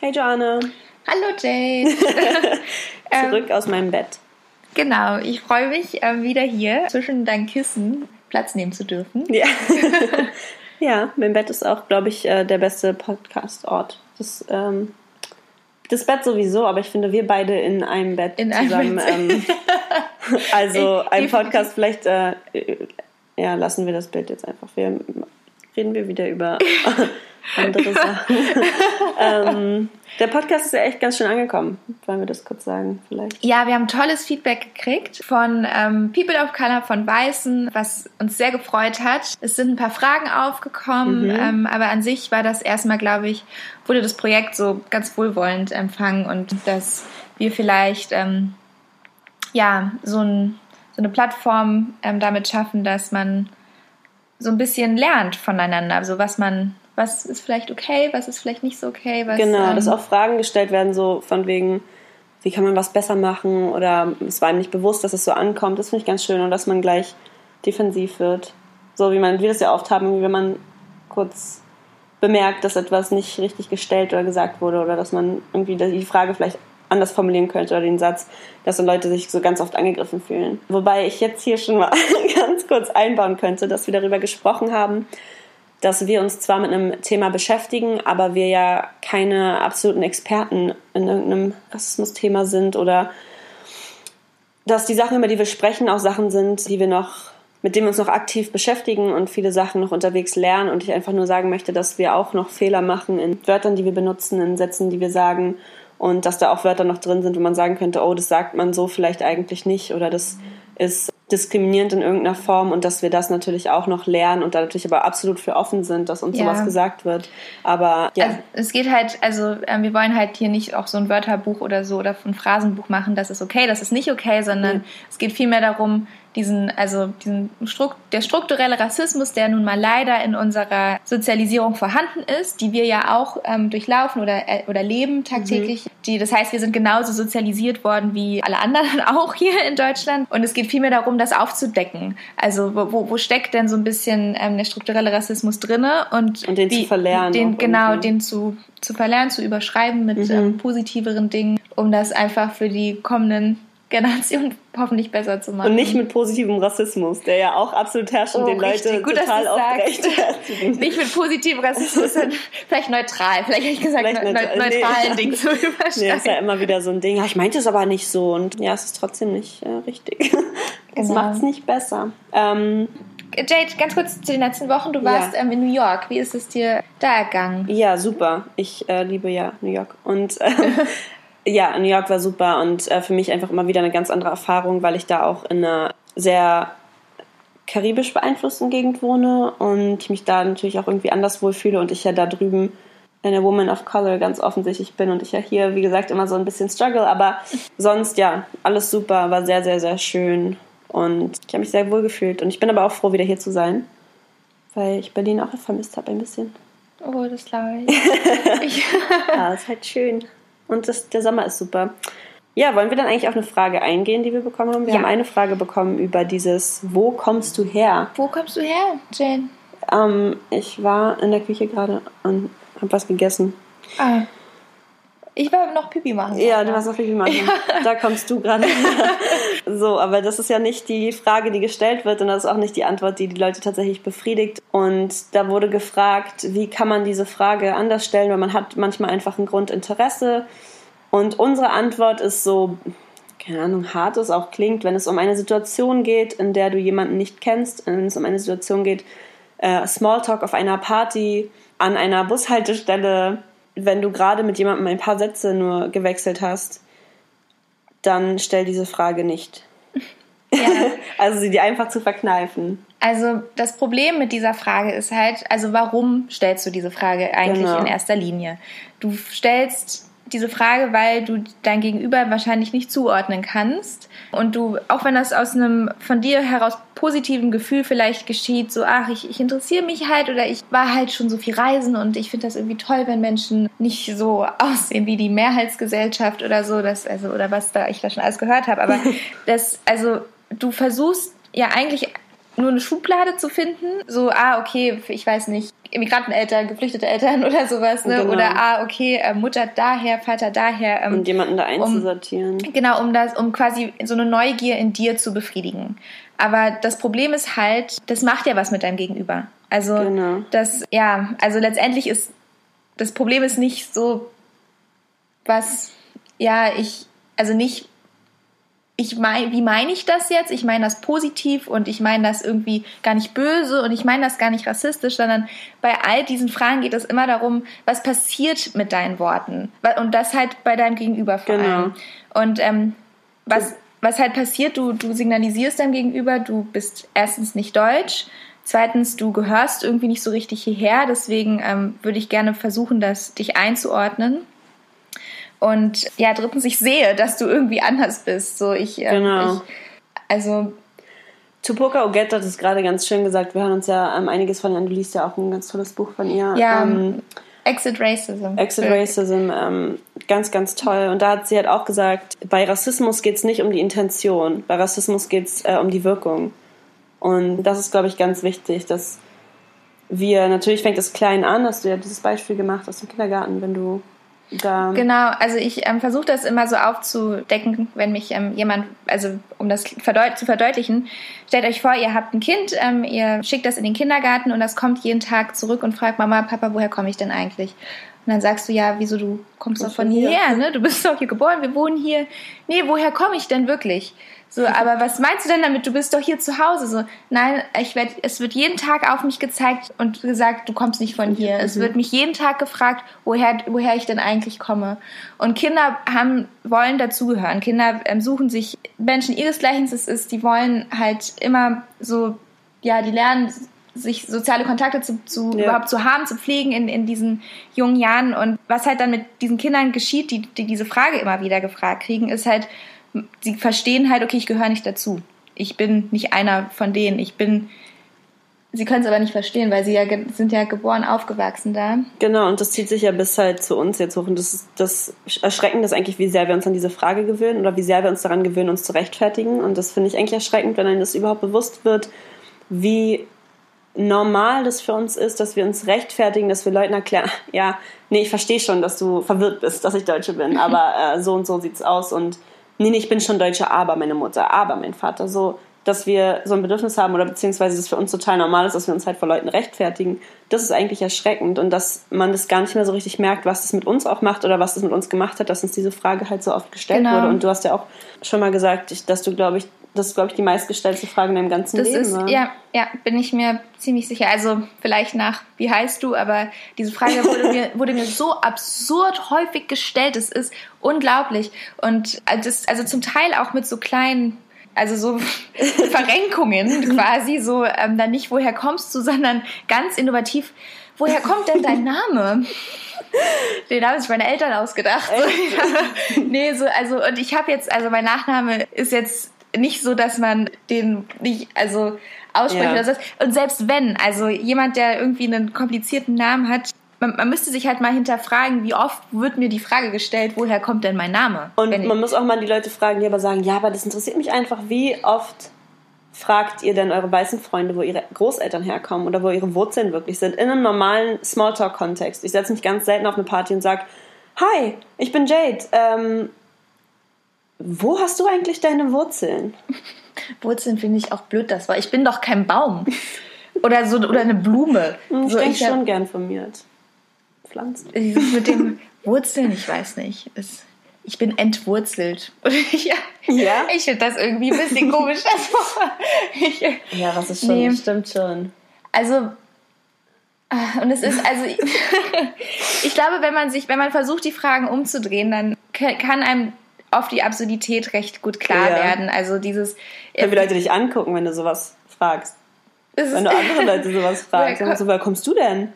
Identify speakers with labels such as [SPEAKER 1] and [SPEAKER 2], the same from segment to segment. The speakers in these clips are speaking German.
[SPEAKER 1] Hey Joanna.
[SPEAKER 2] Hallo Jane.
[SPEAKER 1] Zurück ähm, aus meinem Bett.
[SPEAKER 2] Genau, ich freue mich, äh, wieder hier zwischen deinen Kissen Platz nehmen zu dürfen.
[SPEAKER 1] Ja, ja mein Bett ist auch, glaube ich, äh, der beste Podcast-Ort. Das, ähm, das Bett sowieso, aber ich finde, wir beide in einem Bett in zusammen. Einem Bett. Ähm, also ein Podcast, vielleicht äh, ja, lassen wir das Bild jetzt einfach. Wir reden wir wieder über andere Sachen. ähm, der Podcast ist ja echt ganz schön angekommen. Wollen wir das kurz sagen vielleicht?
[SPEAKER 2] Ja, wir haben tolles Feedback gekriegt von ähm, People of Color, von Weißen, was uns sehr gefreut hat. Es sind ein paar Fragen aufgekommen, mhm. ähm, aber an sich war das erstmal, glaube ich, wurde das Projekt so ganz wohlwollend empfangen und dass wir vielleicht ähm, ja so, ein, so, eine Plattform ähm, damit schaffen, dass man so ein bisschen lernt voneinander, also was man was ist vielleicht okay, was ist vielleicht nicht so okay. Was,
[SPEAKER 1] genau, ähm, dass auch Fragen gestellt werden, so von wegen, wie kann man was besser machen oder es war ihm nicht bewusst, dass es so ankommt. Das finde ich ganz schön und dass man gleich defensiv wird. So wie man, wir das ja oft haben, wenn man kurz bemerkt, dass etwas nicht richtig gestellt oder gesagt wurde oder dass man irgendwie die Frage vielleicht anders formulieren könnte oder den Satz, dass dann Leute sich so ganz oft angegriffen fühlen. Wobei ich jetzt hier schon mal ganz kurz einbauen könnte, dass wir darüber gesprochen haben, dass wir uns zwar mit einem Thema beschäftigen, aber wir ja keine absoluten Experten in irgendeinem Rassismus-Thema sind oder dass die Sachen, über die wir sprechen, auch Sachen sind, die wir noch, mit denen wir uns noch aktiv beschäftigen und viele Sachen noch unterwegs lernen und ich einfach nur sagen möchte, dass wir auch noch Fehler machen in Wörtern, die wir benutzen, in Sätzen, die wir sagen und dass da auch Wörter noch drin sind, wo man sagen könnte, oh, das sagt man so vielleicht eigentlich nicht oder das ist diskriminierend in irgendeiner Form und dass wir das natürlich auch noch lernen und da natürlich aber absolut für offen sind, dass uns ja. sowas gesagt wird. Aber ja.
[SPEAKER 2] Also, es geht halt, also äh, wir wollen halt hier nicht auch so ein Wörterbuch oder so oder ein Phrasenbuch machen, das ist okay, das ist nicht okay, sondern mhm. es geht vielmehr darum, diesen, also diesen Strukt, der strukturelle Rassismus, der nun mal leider in unserer Sozialisierung vorhanden ist, die wir ja auch ähm, durchlaufen oder, äh, oder leben tagtäglich. Mhm. Die, das heißt, wir sind genauso sozialisiert worden wie alle anderen auch hier in Deutschland. Und es geht vielmehr darum, das aufzudecken. Also wo, wo steckt denn so ein bisschen ähm, der strukturelle Rassismus drinne und,
[SPEAKER 1] und den wie, zu verlernen.
[SPEAKER 2] Den, genau, den zu, zu verlernen, zu überschreiben mit mhm. ähm, positiveren Dingen, um das einfach für die kommenden Generation hoffentlich besser zu machen.
[SPEAKER 1] Und nicht mit positivem Rassismus, der ja auch absolut herrscht und oh, den Leute Gut, total aufrecht.
[SPEAKER 2] nicht mit positivem Rassismus, vielleicht neutral. Vielleicht hätte ich gesagt, vielleicht ne neutral, neutralen nee. Ding zu überschreiben.
[SPEAKER 1] Nee, ist ja immer wieder so ein Ding. Ja, ich meinte es aber nicht so. Und ja, es ist trotzdem nicht äh, richtig. Das genau. macht es nicht besser. Ähm,
[SPEAKER 2] Jade, ganz kurz zu den letzten Wochen. Du warst ja. ähm, in New York. Wie ist es dir da ergangen?
[SPEAKER 1] Ja, super. Ich äh, liebe ja New York. Und ähm, ja, New York war super und äh, für mich einfach immer wieder eine ganz andere Erfahrung, weil ich da auch in einer sehr karibisch beeinflussten Gegend wohne und ich mich da natürlich auch irgendwie anders wohlfühle und ich ja da drüben eine Woman of Color ganz offensichtlich bin und ich ja hier, wie gesagt, immer so ein bisschen struggle, aber sonst ja, alles super, war sehr, sehr, sehr schön und ich habe mich sehr wohl gefühlt und ich bin aber auch froh, wieder hier zu sein, weil ich Berlin auch vermisst habe ein bisschen.
[SPEAKER 2] Oh, das glaube ich.
[SPEAKER 1] ja, ist halt schön. Und das, der Sommer ist super. Ja, wollen wir dann eigentlich auf eine Frage eingehen, die wir bekommen haben? Wir ja. haben eine Frage bekommen über dieses Wo kommst du her?
[SPEAKER 2] Wo kommst du her, Jane?
[SPEAKER 1] Ähm, ich war in der Küche gerade und habe was gegessen.
[SPEAKER 2] Ah. Ich war noch Pipi machen.
[SPEAKER 1] Ja, du warst noch Pipi machen. Ja. Da kommst du gerade. so, aber das ist ja nicht die Frage, die gestellt wird und das ist auch nicht die Antwort, die die Leute tatsächlich befriedigt. Und da wurde gefragt, wie kann man diese Frage anders stellen, weil man hat manchmal einfach ein Grundinteresse. Und unsere Antwort ist so, keine Ahnung, hart es auch klingt, wenn es um eine Situation geht, in der du jemanden nicht kennst, wenn es um eine Situation geht, äh, Smalltalk auf einer Party, an einer Bushaltestelle, wenn du gerade mit jemandem ein paar Sätze nur gewechselt hast, dann stell diese Frage nicht. Ja. also sie dir einfach zu verkneifen.
[SPEAKER 2] Also das Problem mit dieser Frage ist halt, also warum stellst du diese Frage eigentlich genau. in erster Linie? Du stellst diese Frage, weil du dein Gegenüber wahrscheinlich nicht zuordnen kannst. Und du, auch wenn das aus einem von dir heraus positiven Gefühl vielleicht geschieht, so, ach, ich, ich interessiere mich halt oder ich war halt schon so viel reisen und ich finde das irgendwie toll, wenn Menschen nicht so aussehen wie die Mehrheitsgesellschaft oder so, das, also, oder was da ich da schon alles gehört habe, aber das, also, du versuchst ja eigentlich nur eine Schublade zu finden. So, ah, okay, ich weiß nicht, Immigranteneltern, geflüchtete Eltern oder sowas, ne? Genau. Oder ah, okay, äh, Mutter daher, Vater daher.
[SPEAKER 1] Ähm, und jemanden da einzusortieren.
[SPEAKER 2] Um, genau, um das, um quasi so eine Neugier in dir zu befriedigen. Aber das Problem ist halt, das macht ja was mit deinem Gegenüber. Also genau. das, ja, also letztendlich ist das Problem ist nicht so, was, ja, ich, also nicht ich meine, wie meine ich das jetzt? Ich meine das positiv und ich meine das irgendwie gar nicht böse und ich meine das gar nicht rassistisch, sondern bei all diesen Fragen geht es immer darum, was passiert mit deinen Worten und das halt bei deinem Gegenüber vor genau. allem. Und ähm, was, was halt passiert, du, du signalisierst deinem Gegenüber, du bist erstens nicht deutsch, zweitens du gehörst irgendwie nicht so richtig hierher, deswegen ähm, würde ich gerne versuchen, das dich einzuordnen. Und ja, drittens, ich sehe, dass du irgendwie anders bist. So, ich, ähm, genau. Ich, also.
[SPEAKER 1] Tupoka Ogette hat es gerade ganz schön gesagt. Wir hören uns ja ähm, einiges von ihr an. Du liest ja auch ein ganz tolles Buch von ihr.
[SPEAKER 2] Ja, ähm, Exit Racism.
[SPEAKER 1] Exit Racism, ähm, ganz, ganz toll. Und da hat sie halt auch gesagt, bei Rassismus geht es nicht um die Intention, bei Rassismus geht es äh, um die Wirkung. Und das ist, glaube ich, ganz wichtig, dass wir, natürlich fängt es klein an, dass du ja dieses Beispiel gemacht aus dem Kindergarten, wenn du
[SPEAKER 2] da genau, also ich ähm, versuche das immer so aufzudecken, wenn mich ähm, jemand, also um das verdeut zu verdeutlichen, stellt euch vor, ihr habt ein Kind, ähm, ihr schickt das in den Kindergarten und das kommt jeden Tag zurück und fragt Mama, Papa, woher komme ich denn eigentlich? Und dann sagst du, ja, wieso, du kommst doch von hierher, ne? Du bist doch hier geboren, wir wohnen hier. Nee, woher komme ich denn wirklich? So, aber was meinst du denn damit? Du bist doch hier zu Hause. So, nein, ich werd, es wird jeden Tag auf mich gezeigt und gesagt, du kommst nicht von hier. Mhm. Es wird mich jeden Tag gefragt, woher, woher ich denn eigentlich komme. Und Kinder haben, wollen dazugehören. Kinder ähm, suchen sich Menschen ihresgleichen. Es ist, die wollen halt immer so, ja, die lernen sich soziale Kontakte zu, zu ja. überhaupt zu haben, zu pflegen in, in diesen jungen Jahren. Und was halt dann mit diesen Kindern geschieht, die, die diese Frage immer wieder gefragt kriegen, ist halt, sie verstehen halt, okay, ich gehöre nicht dazu. Ich bin nicht einer von denen. Ich bin. Sie können es aber nicht verstehen, weil sie ja sind ja geboren, aufgewachsen da.
[SPEAKER 1] Genau, und das zieht sich ja bis halt zu uns jetzt hoch. Und das, ist, das Erschreckende ist eigentlich, wie sehr wir uns an diese Frage gewöhnen oder wie sehr wir uns daran gewöhnen, uns zu rechtfertigen. Und das finde ich eigentlich erschreckend, wenn einem das überhaupt bewusst wird, wie normal das für uns ist, dass wir uns rechtfertigen, dass wir Leuten erklären, ja, nee, ich verstehe schon, dass du verwirrt bist, dass ich Deutsche bin, aber äh, so und so sieht's aus und nee, nee, ich bin schon Deutsche, aber meine Mutter, aber mein Vater, so, dass wir so ein Bedürfnis haben oder beziehungsweise es für uns total normal ist, dass wir uns halt vor Leuten rechtfertigen, das ist eigentlich erschreckend und dass man das gar nicht mehr so richtig merkt, was das mit uns auch macht oder was das mit uns gemacht hat, dass uns diese Frage halt so oft gestellt genau. wurde. Und du hast ja auch schon mal gesagt, dass du, glaube ich, das ist, glaube ich, die meistgestellte Frage in deinem ganzen das Leben. Ist, war.
[SPEAKER 2] ja, ja, bin ich mir ziemlich sicher. Also vielleicht nach, wie heißt du, aber diese Frage wurde mir, wurde mir so absurd häufig gestellt. Es ist unglaublich. Und das, also zum Teil auch mit so kleinen also so Verrenkungen quasi, so ähm, dann nicht, woher kommst du, sondern ganz innovativ, woher kommt denn dein Name? Den haben sich meine Eltern ausgedacht. nee, so, also, und ich habe jetzt, also mein Nachname ist jetzt nicht so, dass man den nicht, also ausspricht ja. oder so. Und selbst wenn, also jemand, der irgendwie einen komplizierten Namen hat, man, man, müsste sich halt mal hinterfragen, wie oft wird mir die Frage gestellt, woher kommt denn mein Name?
[SPEAKER 1] Und man muss auch mal die Leute fragen, die aber sagen, ja, aber das interessiert mich einfach, wie oft fragt ihr denn eure weißen Freunde, wo ihre Großeltern herkommen oder wo ihre Wurzeln wirklich sind, in einem normalen Smalltalk-Kontext. Ich setze mich ganz selten auf eine Party und sage, Hi, ich bin Jade. Ähm, wo hast du eigentlich deine Wurzeln?
[SPEAKER 2] Wurzeln finde ich auch blöd, das war. Ich bin doch kein Baum. Oder so oder eine Blume.
[SPEAKER 1] Hm, ich so, denke schon gern formiert. Pflanzen.
[SPEAKER 2] Mit dem Wurzeln, ich weiß nicht. Es, ich bin entwurzelt. ja, ja? Ich finde das irgendwie ein bisschen komisch.
[SPEAKER 1] ich, ja, was ist schon, nee. stimmt schon.
[SPEAKER 2] Also, ah, und es ist, also, ich glaube, wenn man sich, wenn man versucht, die Fragen umzudrehen, dann kann einem oft die Absurdität recht gut klar ja. werden. Also dieses.
[SPEAKER 1] Wenn wir Leute dich angucken, wenn du sowas fragst. Wenn du andere Leute sowas fragst, dann so, woher kommst du denn?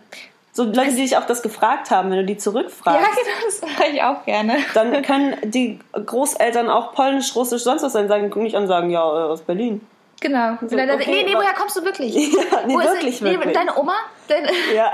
[SPEAKER 1] So Leute, die dich auch das gefragt haben, wenn du die zurückfragst.
[SPEAKER 2] Ja, genau, das mache ich auch gerne.
[SPEAKER 1] Dann können die Großeltern auch polnisch, russisch, sonst was sein, sagen, guck mich an, sagen, ja, äh, aus Berlin.
[SPEAKER 2] Genau. So, okay, nee, nee, woher kommst du wirklich?
[SPEAKER 1] Ja, nee, Wo wirklich, ist, wirklich.
[SPEAKER 2] deine Oma? Deine, ja.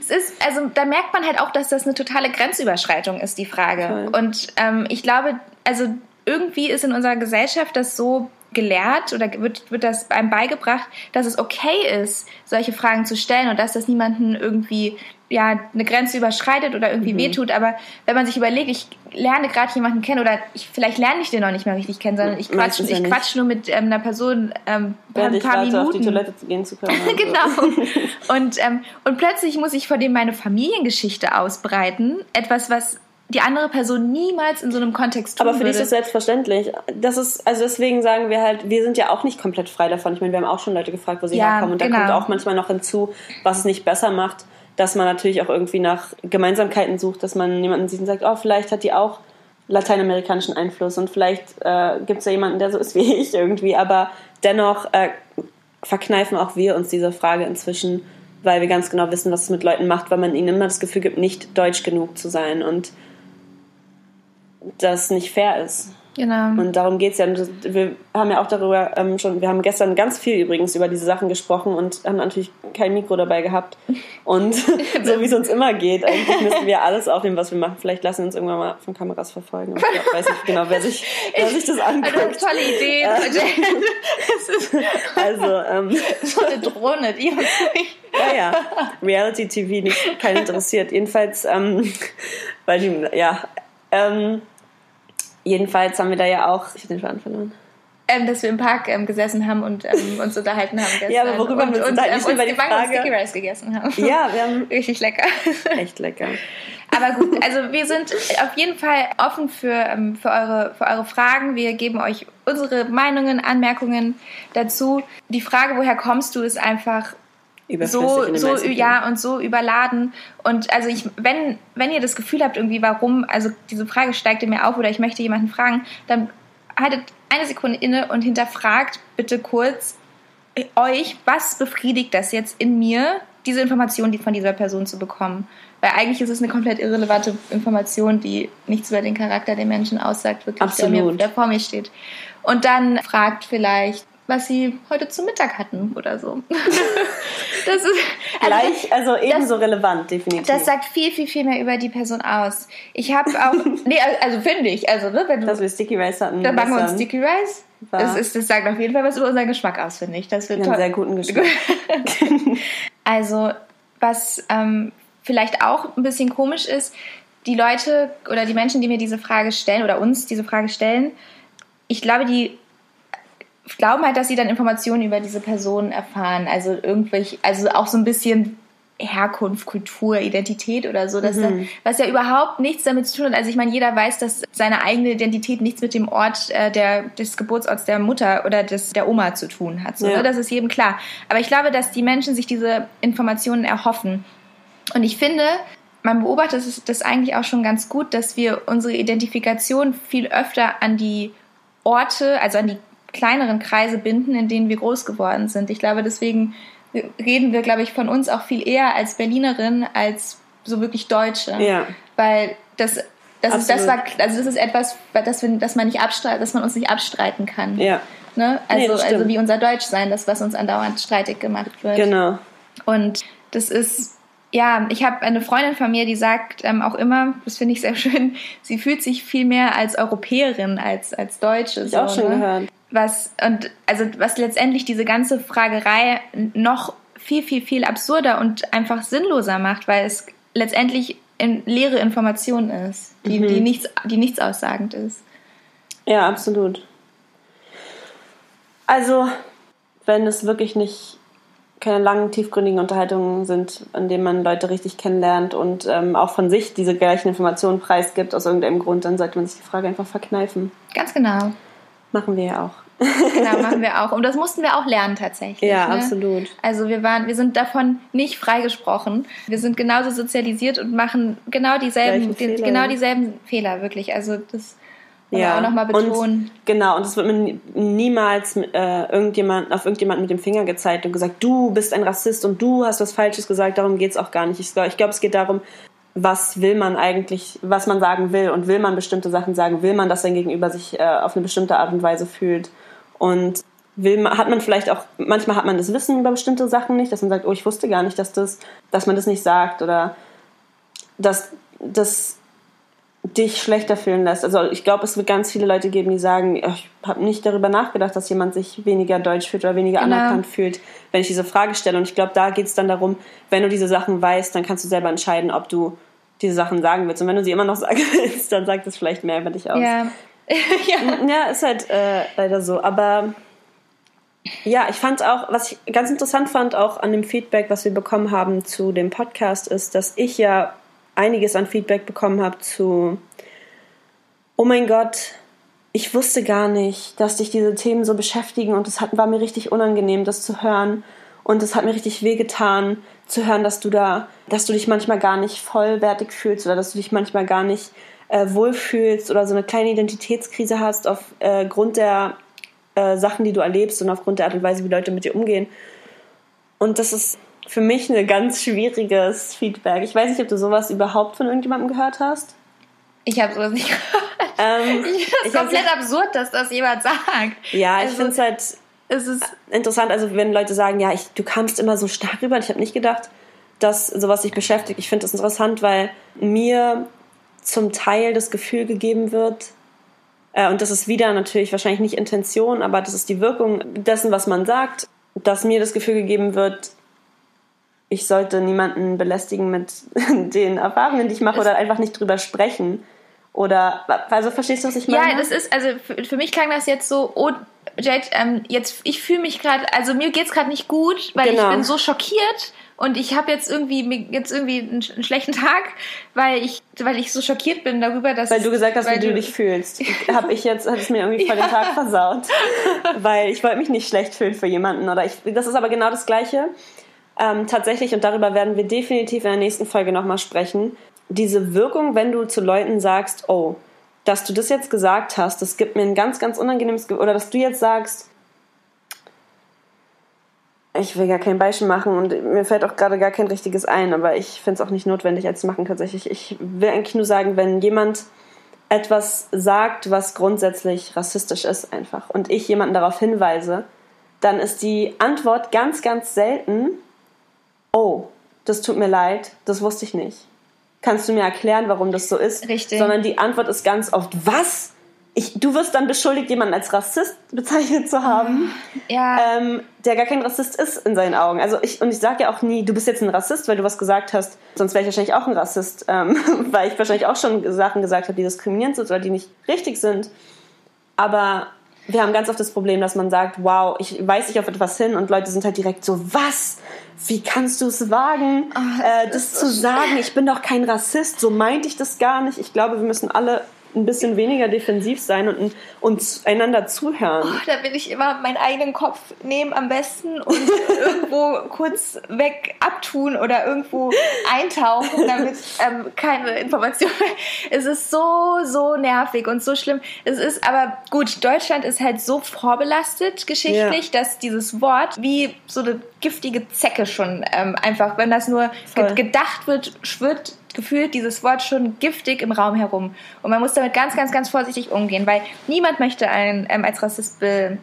[SPEAKER 2] es ist, also da merkt man halt auch, dass das eine totale Grenzüberschreitung ist, die Frage. Cool. Und ähm, ich glaube, also irgendwie ist in unserer Gesellschaft das so gelehrt oder wird, wird das einem beigebracht, dass es okay ist, solche Fragen zu stellen und dass das niemanden irgendwie ja eine Grenze überschreitet oder irgendwie mhm. wehtut. Aber wenn man sich überlegt, ich lerne gerade jemanden kennen oder ich, vielleicht lerne ich den noch nicht mehr richtig kennen, sondern ich quatsch, ja ich quatsch nur mit ähm, einer Person ähm, ja, ein paar Minuten. auf die Toilette gehen zu können. genau. und, ähm, und plötzlich muss ich vor dem meine Familiengeschichte ausbreiten. Etwas, was die andere Person niemals in so einem Kontext
[SPEAKER 1] tun Aber für dich ist das selbstverständlich. Das ist, also deswegen sagen wir halt, wir sind ja auch nicht komplett frei davon. Ich meine, wir haben auch schon Leute gefragt, wo sie ja, herkommen. Und genau. da kommt auch manchmal noch hinzu, was es nicht besser macht, dass man natürlich auch irgendwie nach Gemeinsamkeiten sucht, dass man jemanden sieht und sagt, oh, vielleicht hat die auch lateinamerikanischen Einfluss und vielleicht äh, gibt es ja jemanden, der so ist wie ich irgendwie. Aber dennoch äh, verkneifen auch wir uns diese Frage inzwischen, weil wir ganz genau wissen, was es mit Leuten macht, weil man ihnen immer das Gefühl gibt, nicht deutsch genug zu sein. Und das nicht fair ist. Genau. Und darum geht es ja. Wir haben ja auch darüber ähm, schon, wir haben gestern ganz viel übrigens über diese Sachen gesprochen und haben natürlich kein Mikro dabei gehabt. Und so wie es uns immer geht, eigentlich müssen wir alles aufnehmen, was wir machen. Vielleicht lassen wir uns irgendwann mal von Kameras verfolgen. Ich glaub, weiß nicht genau, wer sich, wer sich das anguckt. Also, tolle Idee.
[SPEAKER 2] also, ähm, so eine Drohne, die uns
[SPEAKER 1] Ja, ja. Reality TV nicht keinen interessiert. Jedenfalls, ähm, weil die, ja, ähm, jedenfalls haben wir da ja auch. Ich habe den Faden verloren.
[SPEAKER 2] Ähm, dass wir im Park ähm, gesessen haben und ähm, uns unterhalten haben gestern. ja, aber worüber und, wir uns unterhalten, und, ähm, uns die Frage... Sticky Rice gegessen haben.
[SPEAKER 1] Ja, wir haben...
[SPEAKER 2] Richtig lecker.
[SPEAKER 1] Echt lecker.
[SPEAKER 2] Aber gut, also wir sind auf jeden Fall offen für, ähm, für, eure, für eure Fragen. Wir geben euch unsere Meinungen, Anmerkungen dazu. Die Frage, woher kommst du, ist einfach so, so ja und so überladen. Und also ich wenn wenn ihr das Gefühl habt irgendwie warum also diese Frage steigt in mir auf oder ich möchte jemanden fragen dann haltet eine Sekunde inne und hinterfragt bitte kurz euch was befriedigt das jetzt in mir diese Information die von dieser Person zu bekommen? Weil eigentlich ist es eine komplett irrelevante Information die nichts über den Charakter der Menschen aussagt wirklich Absolut. Der, mir, der vor mir steht. Und dann fragt vielleicht was sie heute zum Mittag hatten oder so.
[SPEAKER 1] das ist gleich, also, also ebenso das, relevant, definitiv.
[SPEAKER 2] Das sagt viel, viel, viel mehr über die Person aus. Ich habe auch, nee, also finde ich, also ne, wenn du,
[SPEAKER 1] dass wir Sticky Rice hatten.
[SPEAKER 2] Dann machen wir uns Sticky Rice. Das, ist, das sagt auf jeden Fall was über unseren Geschmack aus, finde ich. Das wird
[SPEAKER 1] einen sehr guten Geschmack.
[SPEAKER 2] also was ähm, vielleicht auch ein bisschen komisch ist, die Leute oder die Menschen, die mir diese Frage stellen oder uns diese Frage stellen, ich glaube, die glauben halt, dass sie dann Informationen über diese Person erfahren. Also irgendwelche, also auch so ein bisschen Herkunft, Kultur, Identität oder so, dass mhm. da, was ja überhaupt nichts damit zu tun hat. Also ich meine, jeder weiß, dass seine eigene Identität nichts mit dem Ort äh, der, des Geburtsorts der Mutter oder des, der Oma zu tun hat. So, ja. ne? Das ist jedem klar. Aber ich glaube, dass die Menschen sich diese Informationen erhoffen. Und ich finde, man beobachtet das eigentlich auch schon ganz gut, dass wir unsere Identifikation viel öfter an die Orte, also an die kleineren Kreise binden, in denen wir groß geworden sind. Ich glaube, deswegen reden wir, glaube ich, von uns auch viel eher als Berlinerin als so wirklich Deutsche. Ja. Weil das, das ist, das war, also das ist etwas, das, wir, das man nicht abstreit, dass man uns nicht abstreiten kann. Ja. Ne? Also, nee, also wie unser Deutschsein, das, was uns andauernd streitig gemacht wird. Genau. Und das ist, ja, ich habe eine Freundin von mir, die sagt ähm, auch immer, das finde ich sehr schön, sie fühlt sich viel mehr als Europäerin als als Deutsche. Ich so, auch schon ne? gehört was und also was letztendlich diese ganze Fragerei noch viel viel viel absurder und einfach sinnloser macht, weil es letztendlich in leere Information ist, die, mhm. die nichts die nichts aussagend ist.
[SPEAKER 1] Ja, absolut. Also, wenn es wirklich nicht keine langen, tiefgründigen Unterhaltungen sind, in denen man Leute richtig kennenlernt und ähm, auch von sich diese gleichen Informationen preisgibt aus irgendeinem Grund, dann sollte man sich die Frage einfach verkneifen.
[SPEAKER 2] Ganz genau.
[SPEAKER 1] Machen wir ja auch.
[SPEAKER 2] genau, machen wir auch. Und das mussten wir auch lernen tatsächlich.
[SPEAKER 1] Ja, ne? absolut.
[SPEAKER 2] Also wir waren, wir sind davon nicht freigesprochen. Wir sind genauso sozialisiert und machen genau dieselben, die, genau dieselben Fehler, wirklich. Also das ja. auch nochmal betonen.
[SPEAKER 1] Und, genau, und es wird mir niemals äh, irgendjemand, auf irgendjemanden mit dem Finger gezeigt und gesagt, du bist ein Rassist und du hast was Falsches gesagt, darum geht es auch gar nicht. Ich, ich glaube, es geht darum, was will man eigentlich, was man sagen will und will man bestimmte Sachen sagen, will man, dass sein Gegenüber sich äh, auf eine bestimmte Art und Weise fühlt. Und will hat man vielleicht auch, manchmal hat man das Wissen über bestimmte Sachen nicht, dass man sagt, oh, ich wusste gar nicht, dass das, dass man das nicht sagt oder dass, dass dich schlechter fühlen lässt. Also ich glaube, es wird ganz viele Leute geben, die sagen, ich habe nicht darüber nachgedacht, dass jemand sich weniger deutsch fühlt oder weniger genau. anerkannt fühlt, wenn ich diese Frage stelle. Und ich glaube, da geht es dann darum, wenn du diese Sachen weißt, dann kannst du selber entscheiden, ob du diese Sachen sagen willst. Und wenn du sie immer noch sagen willst, dann sagt es vielleicht mehr über dich aus. Ja, ja. ja ist halt äh, leider so. Aber ja, ich fand auch, was ich ganz interessant fand, auch an dem Feedback, was wir bekommen haben zu dem Podcast, ist, dass ich ja einiges an Feedback bekommen habe zu, oh mein Gott, ich wusste gar nicht, dass dich diese Themen so beschäftigen und es war mir richtig unangenehm, das zu hören. Und es hat mir richtig wehgetan, zu hören, dass du da, dass du dich manchmal gar nicht vollwertig fühlst oder dass du dich manchmal gar nicht äh, wohlfühlst oder so eine kleine Identitätskrise hast aufgrund äh, der äh, Sachen, die du erlebst und aufgrund der Art und Weise, wie Leute mit dir umgehen. Und das ist für mich ein ganz schwieriges Feedback. Ich weiß nicht, ob du sowas überhaupt von irgendjemandem gehört hast.
[SPEAKER 2] Ich habe sowas nicht gehört. Ähm, ich finde es komplett hab, absurd, dass das jemand sagt.
[SPEAKER 1] Ja, ich also, finde es halt es ist interessant, also wenn Leute sagen, ja, ich, du kamst immer so stark rüber, ich habe nicht gedacht, dass sowas dich beschäftigt. Ich finde das interessant, weil mir zum Teil das Gefühl gegeben wird, äh, und das ist wieder natürlich wahrscheinlich nicht Intention, aber das ist die Wirkung dessen, was man sagt, dass mir das Gefühl gegeben wird, ich sollte niemanden belästigen mit den Erfahrungen, die ich mache, oder einfach nicht drüber sprechen. Oder, also verstehst du, was ich meine?
[SPEAKER 2] Ja, das ist, also für, für mich klang das jetzt so, oh, Jade, ähm, jetzt, ich fühle mich gerade, also mir geht es gerade nicht gut, weil genau. ich bin so schockiert und ich habe jetzt irgendwie jetzt irgendwie einen, einen, schlechten Tag, weil ich weil ich so schockiert bin darüber, dass
[SPEAKER 1] weil du gesagt hast, wie du, du dich fühlst. habe ich jetzt hat es mir irgendwie ja. den Tag versaut, weil ich wollte mich nicht schlecht fühlen für jemanden oder ich das ist aber genau das gleiche. Ähm, tatsächlich und darüber werden wir definitiv in der nächsten Folge nochmal sprechen. Diese Wirkung, wenn du zu Leuten sagst, oh, dass du das jetzt gesagt hast, das gibt mir ein ganz, ganz unangenehmes Gefühl. Oder dass du jetzt sagst, ich will gar kein Beispiel machen und mir fällt auch gerade gar kein richtiges ein, aber ich finde es auch nicht notwendig, als zu machen tatsächlich. Ich will eigentlich nur sagen, wenn jemand etwas sagt, was grundsätzlich rassistisch ist einfach und ich jemanden darauf hinweise, dann ist die Antwort ganz, ganz selten, das tut mir leid, das wusste ich nicht. Kannst du mir erklären, warum das so ist? Richtig. Sondern die Antwort ist ganz oft, was? ich, du wirst dann beschuldigt, jemanden als Rassist bezeichnet zu haben, ja. ähm, der gar kein Rassist ist in seinen Augen. Also ich, und ich sage ja auch nie, du bist jetzt ein Rassist, weil du was gesagt hast, sonst wäre ich wahrscheinlich auch ein Rassist, ähm, weil ich wahrscheinlich auch schon Sachen gesagt habe, die diskriminierend sind oder die nicht richtig sind. Aber wir haben ganz oft das Problem, dass man sagt, wow, ich weiß nicht auf etwas hin und Leute sind halt direkt so, was? Wie kannst du es wagen, oh, das, äh, das zu so sagen? Ich bin doch kein Rassist, so meinte ich das gar nicht. Ich glaube, wir müssen alle ein bisschen weniger defensiv sein und uns einander zuhören.
[SPEAKER 2] Oh, da will ich immer meinen eigenen Kopf nehmen am besten und irgendwo kurz weg abtun oder irgendwo eintauchen, damit ähm, keine Information. Es ist so, so nervig und so schlimm. Es ist aber gut, Deutschland ist halt so vorbelastet geschichtlich, ja. dass dieses Wort wie so eine giftige Zecke schon ähm, einfach, wenn das nur ge gedacht wird, schwirrt gefühlt dieses Wort schon giftig im Raum herum. Und man muss damit ganz, ganz, ganz vorsichtig umgehen, weil niemand möchte einen ähm, als Rassist be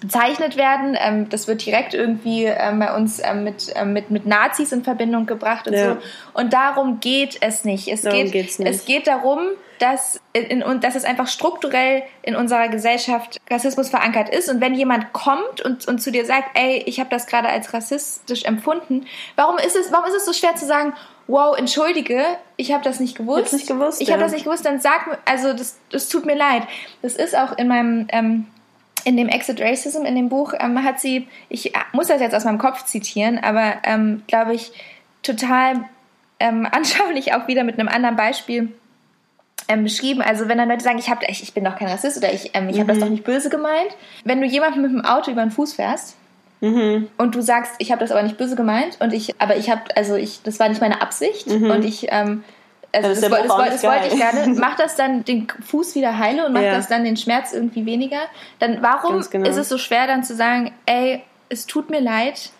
[SPEAKER 2] bezeichnet werden. Ähm, das wird direkt irgendwie ähm, bei uns ähm, mit, ähm, mit, mit Nazis in Verbindung gebracht und ja. so. Und darum geht es nicht. Es, darum geht, nicht. es geht darum, dass, in, in, dass es einfach strukturell in unserer Gesellschaft Rassismus verankert ist. Und wenn jemand kommt und, und zu dir sagt, ey, ich habe das gerade als rassistisch empfunden, warum ist, es, warum ist es so schwer zu sagen, wow, entschuldige, ich habe das nicht gewusst. Ich, nicht gewusst, ich ja. habe das nicht gewusst, dann sag mir, also das, das tut mir leid. Das ist auch in meinem, ähm, in dem Exit Racism, in dem Buch, ähm, hat sie, ich muss das jetzt aus meinem Kopf zitieren, aber ähm, glaube ich, total ähm, anschaulich auch wieder mit einem anderen Beispiel ähm, beschrieben. Also wenn dann Leute sagen, ich, hab, ich, ich bin doch kein Rassist oder ich, ähm, ich mhm. habe das doch nicht böse gemeint. Wenn du jemanden mit dem Auto über den Fuß fährst, Mhm. Und du sagst, ich habe das aber nicht böse gemeint und ich, aber ich habe, also ich, das war nicht meine Absicht mhm. und ich, ähm, also das, das, das, das wollte ich gerne. Mach das dann den Fuß wieder heile und mach ja. das dann den Schmerz irgendwie weniger. Dann warum genau. ist es so schwer dann zu sagen, ey, es tut mir leid,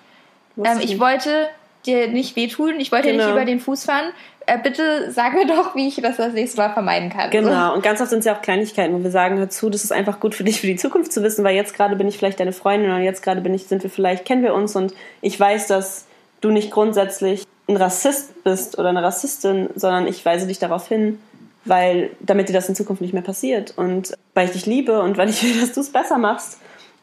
[SPEAKER 2] ähm, ich wollte dir nicht wehtun, ich wollte genau. nicht über den Fuß fahren. Äh, bitte sag mir doch, wie ich das das nächste Mal vermeiden kann.
[SPEAKER 1] Genau, und ganz oft sind es ja auch Kleinigkeiten, wo wir sagen, hör zu, das ist einfach gut für dich für die Zukunft zu wissen, weil jetzt gerade bin ich vielleicht deine Freundin oder jetzt gerade bin ich, sind wir vielleicht, kennen wir uns und ich weiß, dass du nicht grundsätzlich ein Rassist bist oder eine Rassistin, sondern ich weise dich darauf hin, weil damit dir das in Zukunft nicht mehr passiert und weil ich dich liebe und weil ich will, dass du es besser machst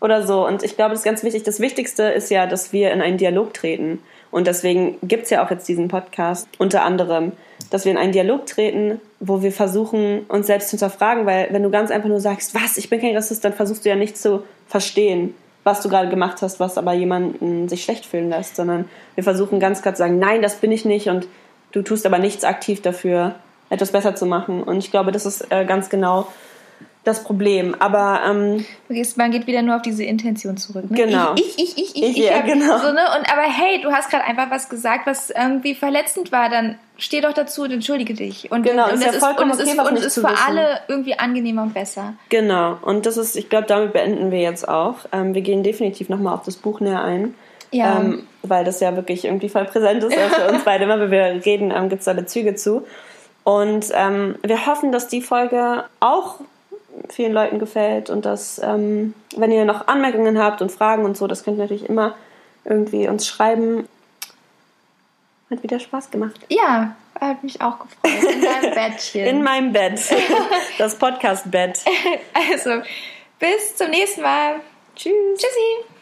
[SPEAKER 1] oder so. Und ich glaube, das ist ganz wichtig. Das Wichtigste ist ja, dass wir in einen Dialog treten. Und deswegen gibt es ja auch jetzt diesen Podcast unter anderem, dass wir in einen Dialog treten, wo wir versuchen, uns selbst zu hinterfragen, weil wenn du ganz einfach nur sagst, was, ich bin kein Rassist, dann versuchst du ja nicht zu verstehen, was du gerade gemacht hast, was aber jemanden sich schlecht fühlen lässt, sondern wir versuchen ganz klar zu sagen, nein, das bin ich nicht und du tust aber nichts aktiv dafür, etwas besser zu machen. Und ich glaube, das ist äh, ganz genau das Problem. Aber ähm,
[SPEAKER 2] man geht wieder nur auf diese Intention zurück. Ne?
[SPEAKER 1] Genau.
[SPEAKER 2] Ich, ich, ich, ich, ich. ich
[SPEAKER 1] ja, genau.
[SPEAKER 2] So, ne? Und aber hey, du hast gerade einfach was gesagt, was irgendwie verletzend war. Dann steh doch dazu und entschuldige dich. Und,
[SPEAKER 1] genau.
[SPEAKER 2] und,
[SPEAKER 1] und
[SPEAKER 2] das
[SPEAKER 1] ist, ja
[SPEAKER 2] und es
[SPEAKER 1] okay,
[SPEAKER 2] ist, und es ist für
[SPEAKER 1] wissen.
[SPEAKER 2] alle irgendwie angenehmer und besser.
[SPEAKER 1] Genau. Und das ist, ich glaube, damit beenden wir jetzt auch. Ähm, wir gehen definitiv nochmal auf das Buch näher ein.
[SPEAKER 2] Ja.
[SPEAKER 1] Ähm, weil das ja wirklich irgendwie voll präsent ist auch für uns beide. Immer wenn wir reden, ähm, gibt es da Bezüge zu. Und ähm, wir hoffen, dass die Folge auch vielen Leuten gefällt und dass, ähm, wenn ihr noch Anmerkungen habt und Fragen und so, das könnt ihr natürlich immer irgendwie uns schreiben. Hat wieder Spaß gemacht.
[SPEAKER 2] Ja, hat mich auch gefreut. In deinem Bettchen.
[SPEAKER 1] In meinem Bett. Das Podcast-Bett.
[SPEAKER 2] also, bis zum nächsten Mal.
[SPEAKER 1] Tschüss.
[SPEAKER 2] Tschüssi.